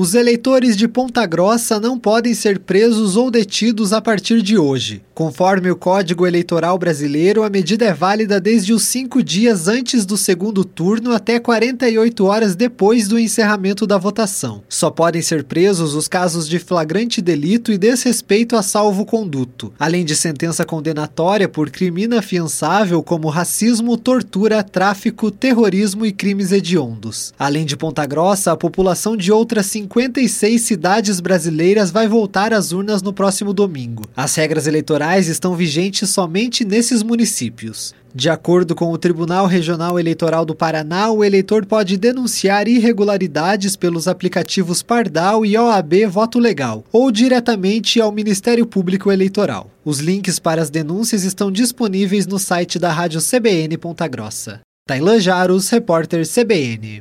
Os eleitores de Ponta Grossa não podem ser presos ou detidos a partir de hoje. Conforme o Código Eleitoral Brasileiro, a medida é válida desde os cinco dias antes do segundo turno até 48 horas depois do encerramento da votação. Só podem ser presos os casos de flagrante delito e desrespeito a salvo-conduto, além de sentença condenatória por crime inafiançável como racismo, tortura, tráfico, terrorismo e crimes hediondos. Além de Ponta Grossa, a população de outras 56 cidades brasileiras vai voltar às urnas no próximo domingo. As regras eleitorais estão vigentes somente nesses municípios. De acordo com o Tribunal Regional Eleitoral do Paraná, o eleitor pode denunciar irregularidades pelos aplicativos Pardal e OAB Voto Legal ou diretamente ao Ministério Público Eleitoral. Os links para as denúncias estão disponíveis no site da Rádio CBN Ponta Grossa. Tailan Jaros, repórter CBN.